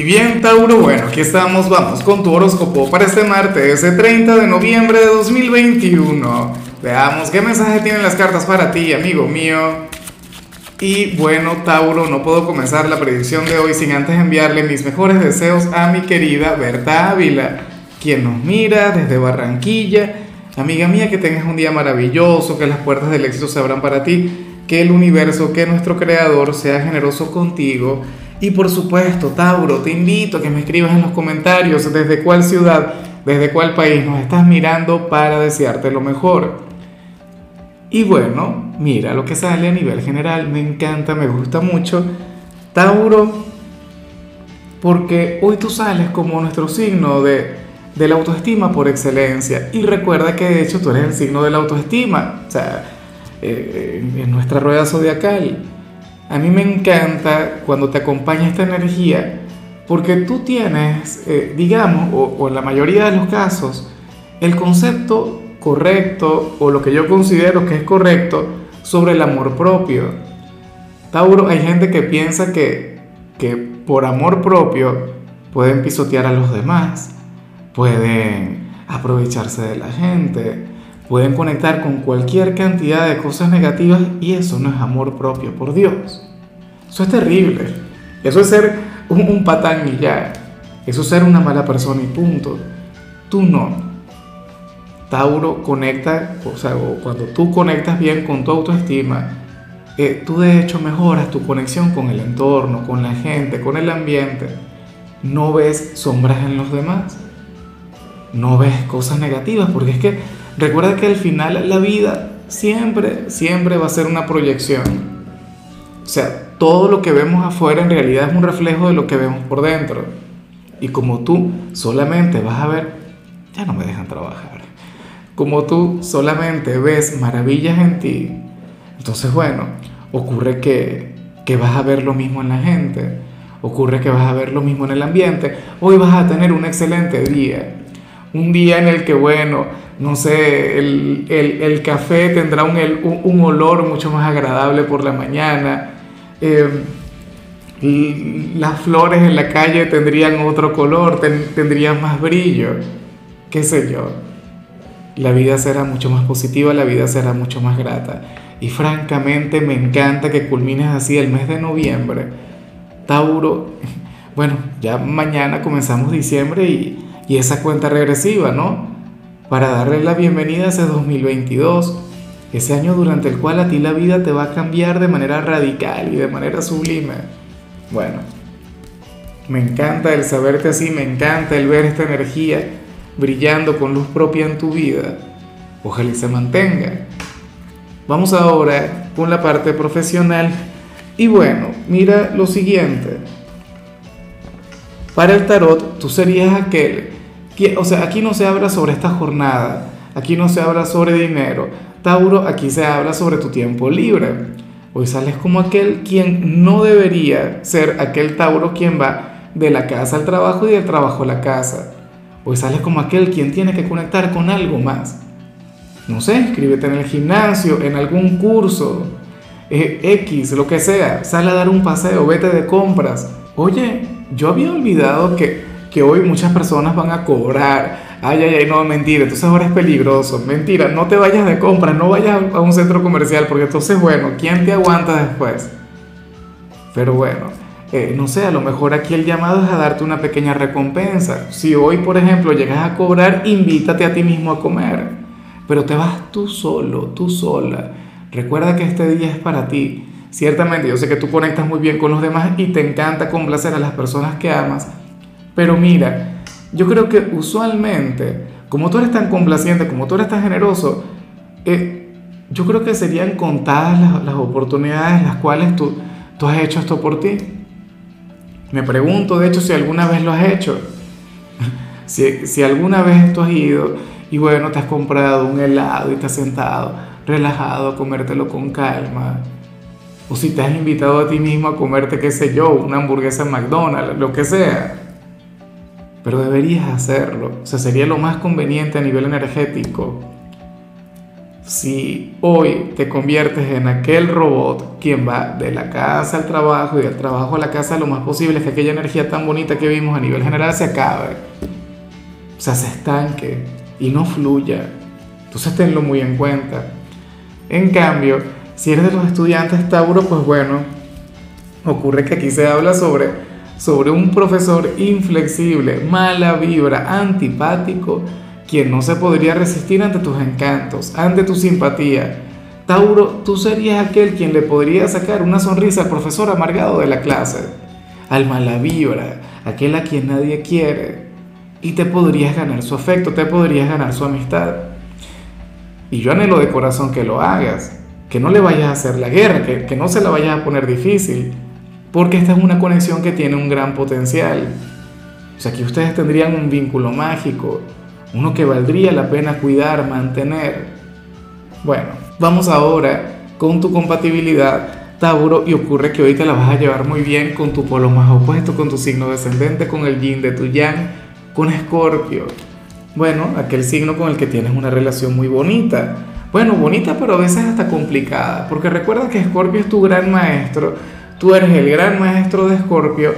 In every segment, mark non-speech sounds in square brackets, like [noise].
Y bien, Tauro, bueno, aquí estamos, vamos con tu horóscopo para este martes, ese 30 de noviembre de 2021. Veamos qué mensaje tienen las cartas para ti, amigo mío. Y bueno, Tauro, no puedo comenzar la predicción de hoy sin antes enviarle mis mejores deseos a mi querida Berta Ávila, quien nos mira desde Barranquilla. Amiga mía, que tengas un día maravilloso, que las puertas del éxito se abran para ti, que el universo, que nuestro creador sea generoso contigo y por supuesto, Tauro, te invito a que me escribas en los comentarios desde cuál ciudad, desde cuál país nos estás mirando para desearte lo mejor. Y bueno, mira lo que sale a nivel general, me encanta, me gusta mucho. Tauro, porque hoy tú sales como nuestro signo de, de la autoestima por excelencia. Y recuerda que de hecho tú eres el signo de la autoestima, o sea, eh, en nuestra rueda zodiacal. A mí me encanta cuando te acompaña esta energía porque tú tienes, eh, digamos, o, en la mayoría de los casos, el concepto correcto o lo que yo considero que es correcto sobre el amor propio. Tauro, hay gente que piensa que, que por amor propio pueden pisotear a los demás, pueden aprovecharse de la gente, pueden conectar con cualquier cantidad de cosas negativas y eso no es amor propio, por Dios. Eso es terrible. Eso es ser un, patán y ya. Eso es ser una mala persona y punto. Tú no. Tauro conecta, o sea, cuando tú conectas bien con tu autoestima, eh, tú de hecho mejoras tu conexión con el entorno, con la gente, con el ambiente. No ves sombras en los demás. No ves cosas negativas, porque es que Recuerda que al final la vida siempre, siempre va a ser una proyección. O sea, todo lo que vemos afuera en realidad es un reflejo de lo que vemos por dentro. Y como tú solamente vas a ver, ya no me dejan trabajar, como tú solamente ves maravillas en ti, entonces bueno, ocurre que, que vas a ver lo mismo en la gente, ocurre que vas a ver lo mismo en el ambiente, hoy vas a tener un excelente día, un día en el que bueno, no sé, el, café tendrá un, un, olor mucho más agradable por la mañana, em, las flores en la calle tendrían otro color, tendrían más brillo, qué sé yo. La vida será mucho más positiva, la vida será mucho más grata. Y francamente me encanta que culmines así el mes de noviembre. Tauro, [laughs] bueno, ya mañana comenzamos diciembre y, y esa cuenta regresiva, ¿no? para darle la bienvenida a ese 2022, ese año durante el cual a ti la vida te va a cambiar de manera radical y de manera sublime. Bueno, me encanta el saberte así, me encanta el ver esta energía brillando con luz propia en tu vida. Ojalá se mantenga. Vamos ahora con la parte profesional. Y bueno, mira lo siguiente. Para el tarot, tú serías aquel o sea, aquí no se habla sobre esta jornada, aquí no se habla sobre dinero. Tauro, aquí se habla sobre tu tiempo libre. Hoy sales como aquel quien no debería ser aquel Tauro quien va de la casa al trabajo y del trabajo a la casa. Hoy sales como aquel quien tiene que conectar con algo más. No sé, inscríbete en el gimnasio, en algún curso, eh, X, lo que sea. Sale a dar un paseo, vete de compras. Oye, yo había olvidado que que hoy muchas personas van a cobrar. Ay, ay, ay, no, mentira, entonces ahora es peligroso. Mentira, no te vayas de compra, no vayas a un centro comercial, porque entonces, bueno, ¿quién te aguanta después? Pero bueno, eh, no sé, a lo mejor aquí el llamado es a darte una pequeña recompensa. Si hoy, por ejemplo, llegas a cobrar, invítate a ti mismo a comer. Pero te vas tú solo, tú sola. Recuerda que este día es para ti. Ciertamente, yo sé que tú conectas muy bien con los demás y te encanta complacer a las personas que amas pero mira, yo creo que usualmente, como tú eres tan complaciente, como tú eres tan generoso, eh, yo creo que serían contadas las, oportunidades en las cuales tú, tú has hecho esto por ti. Me pregunto, de hecho, si alguna vez lo has hecho. [laughs] si, si alguna vez tú has ido y bueno, te has comprado un helado y te has sentado relajado a comértelo con calma. O si te has invitado a ti mismo a comerte, qué sé yo, una hamburguesa en McDonald's, lo que sea pero deberías hacerlo. O sea, sería lo más conveniente a nivel energético. si hoy te conviertes en aquel robot quien va de la casa al trabajo y del trabajo a la casa, lo más posible es que aquella energía tan bonita que vimos a nivel general se acabe. O sea, se estanque y no fluya. Entonces tenlo muy en cuenta. En cambio, si eres de los estudiantes Tauro, pues bueno, ocurre que aquí se habla sobre, sobre un profesor inflexible, mala vibra, antipático, quien no se podría resistir ante tus encantos, ante tu simpatía. Tauro, tú serías aquel quien le podría sacar una sonrisa al profesor amargado de la clase, al mala vibra, aquel a quien nadie quiere, y te podrías ganar su afecto, te podrías ganar su amistad. Y yo anhelo de corazón que lo hagas, que no le vayas a hacer la guerra, que, que no se la vayas a poner difícil, porque esta es una conexión que tiene un gran potencial. O sea, que ustedes tendrían un vínculo mágico, uno que valdría la pena cuidar, mantener. Bueno, vamos ahora con tu compatibilidad, Tauro, y ocurre que hoy te la vas a llevar muy bien con tu polo más opuesto, con tu signo descendente, con el yin de tu yang, con Escorpio. Bueno, aquel signo con el que tienes una relación muy bonita. Bueno, bonita, pero a veces hasta complicada, porque recuerda que Escorpio es tu gran maestro, tú eres el gran maestro de Escorpio,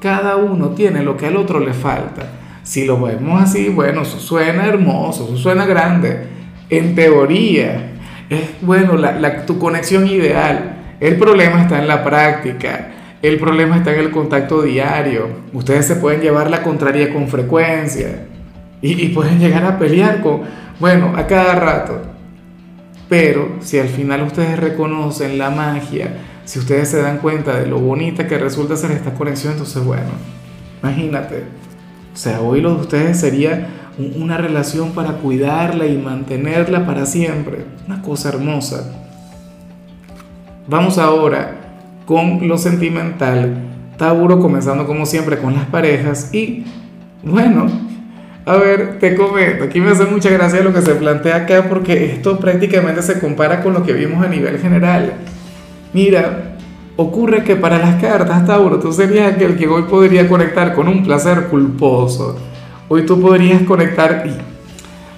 cada uno tiene lo que al otro le falta. Si lo vemos así, bueno, suena hermoso, eso suena grande. En teoría, es bueno, la, tu conexión ideal. El problema está en la práctica. El problema está en el contacto diario. Ustedes se pueden llevar la contraria con frecuencia. Y, y pueden llegar a pelear con, bueno, a cada rato. Pero si al final ustedes reconocen la magia, si ustedes se dan cuenta de lo bonita que resulta ser esta conexión, entonces bueno, imagínate, o sea, hoy lo de ustedes sería una relación para cuidarla y mantenerla para siempre. Una cosa hermosa. Vamos ahora con lo sentimental. Tauro comenzando como siempre con las parejas y bueno, a ver, te comento, aquí me hace mucha gracia lo que se plantea acá porque esto prácticamente se compara con lo que vimos a nivel general. Mira, Ocurre que para las cartas, Tauro, tú serías aquel que hoy podría conectar con un placer culposo. Hoy tú podrías conectar y...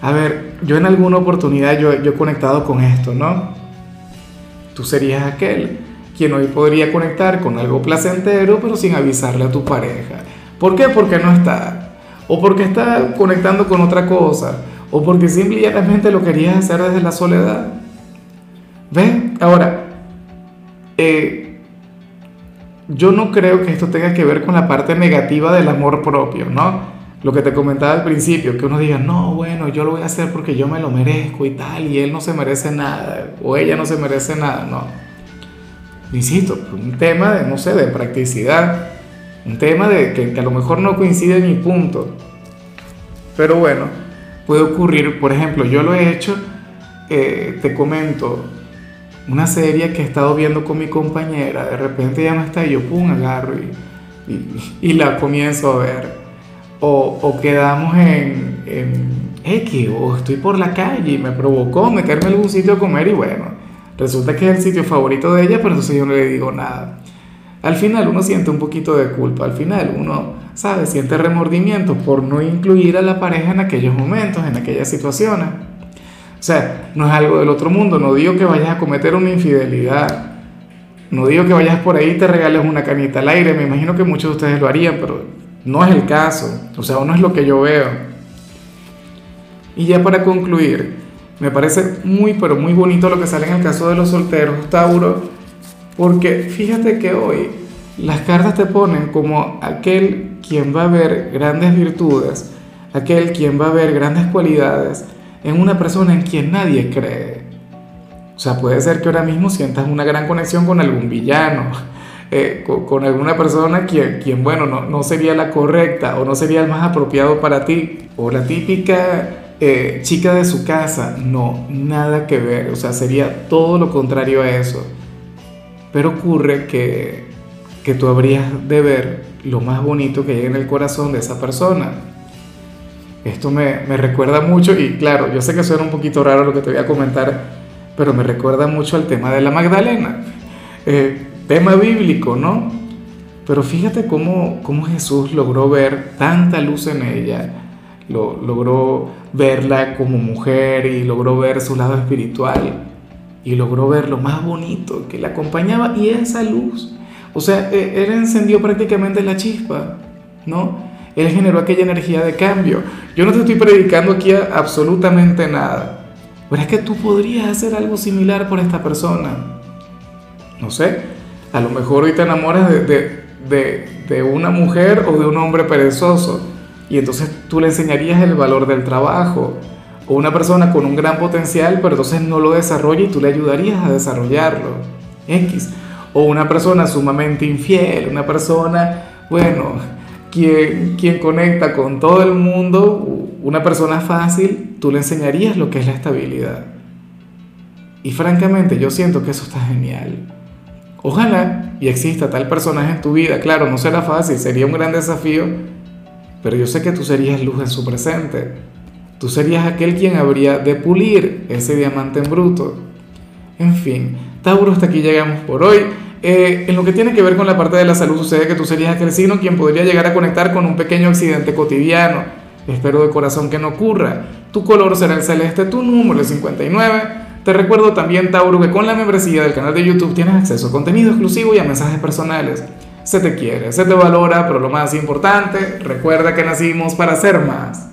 A ver, yo en alguna oportunidad yo, yo he conectado con esto, ¿no? Tú serías aquel quien hoy podría conectar con algo placentero pero sin avisarle a tu pareja. ¿Por qué? Porque no está. O porque está conectando con otra cosa. O porque simplemente lo querías hacer desde la soledad. ¿Ves? Ahora, eh, yo no creo que esto tenga que ver con la parte negativa del amor propio, ¿no? Lo que te comentaba al principio, que uno diga, no, bueno, yo lo voy a hacer porque yo me lo merezco y tal, y él no se merece nada, o ella no se merece nada, no. Insisto, un tema de, no sé, de practicidad, un tema de que, a lo mejor no coincide en mi punto. Pero bueno, puede ocurrir, por ejemplo, yo lo he hecho, eh, te comento, una serie que he estado viendo con mi compañera, de repente ya no está y yo pum, agarro y, la comienzo a ver. O, o quedamos en, en, X, o estoy por la calle y me provocó meterme en algún sitio a comer y bueno, resulta que es el sitio favorito de ella, pero entonces yo no le digo nada. Al final uno siente un poquito de culpa, al final uno, ¿sabe? Siente remordimiento por no incluir a la pareja en aquellos momentos, en aquellas situaciones. Sea, no es algo del otro mundo. No digo que vayas a cometer una infidelidad. No digo que vayas por ahí y te regales una canita al aire. Me imagino que muchos de ustedes lo harían, pero no es el caso. O sea, no es lo que yo veo. Y ya para concluir, me parece muy, pero muy bonito lo que sale en el caso de los solteros, Tauro, porque fíjate que hoy las cartas te ponen como aquel quien va a ver grandes virtudes, aquel quien va a ver grandes cualidades, en una persona en quien nadie cree. O sea, puede ser que ahora mismo sientas una gran conexión con algún villano, [laughs] eh, con, alguna persona quien, quien bueno, no, no, sería la correcta o no sería el más apropiado para ti, o la típica eh, chica de su casa. No, nada que ver, o sea, sería todo lo contrario a eso. Pero ocurre que, que tú habrías de ver lo más bonito que hay en el corazón de esa persona esto me, recuerda mucho, y claro, yo sé que suena un poquito raro lo que te voy a comentar, pero me recuerda mucho al tema de la Magdalena. Eh, tema bíblico, ¿no? Pero fíjate cómo, cómo Jesús logró ver tanta luz en ella, lo, logró verla como mujer y logró ver su lado espiritual y logró ver lo más bonito que la acompañaba y esa luz. O sea, e, él encendió prácticamente la chispa, ¿no? Él generó aquella energía de cambio. Yo no te estoy predicando aquí absolutamente nada. Pero es que tú podrías hacer algo similar por esta persona. No sé, a lo mejor hoy te enamoras de, de, de, de una mujer o de un hombre perezoso y entonces tú le enseñarías el valor del trabajo. O una persona con un gran potencial, pero entonces no lo desarrolla y tú le ayudarías a desarrollarlo. X. O una persona sumamente infiel, una persona, bueno, quien, quien conecta con todo el mundo, una persona fácil, tú le enseñarías lo que es la estabilidad. Y francamente yo siento que eso está genial. Ojalá y exista tal personaje en tu vida. Claro, no será fácil, sería un gran desafío, pero yo sé que tú serías luz en su presente. Tú serías aquel quien habría de pulir ese diamante en bruto. En fin, Tauro, hasta aquí llegamos por hoy. Eh, en lo que tiene que ver con la parte de la salud, sucede que tú serías aquel signo quien podría llegar a conectar con un pequeño accidente cotidiano. Espero de corazón que no ocurra. Tu color será el celeste, tu número es 59. Te recuerdo también, Tauro, que con la membresía del canal de YouTube tienes acceso a contenido exclusivo y a mensajes personales. Se te quiere, se te valora, pero lo más importante, recuerda que nacimos para ser más.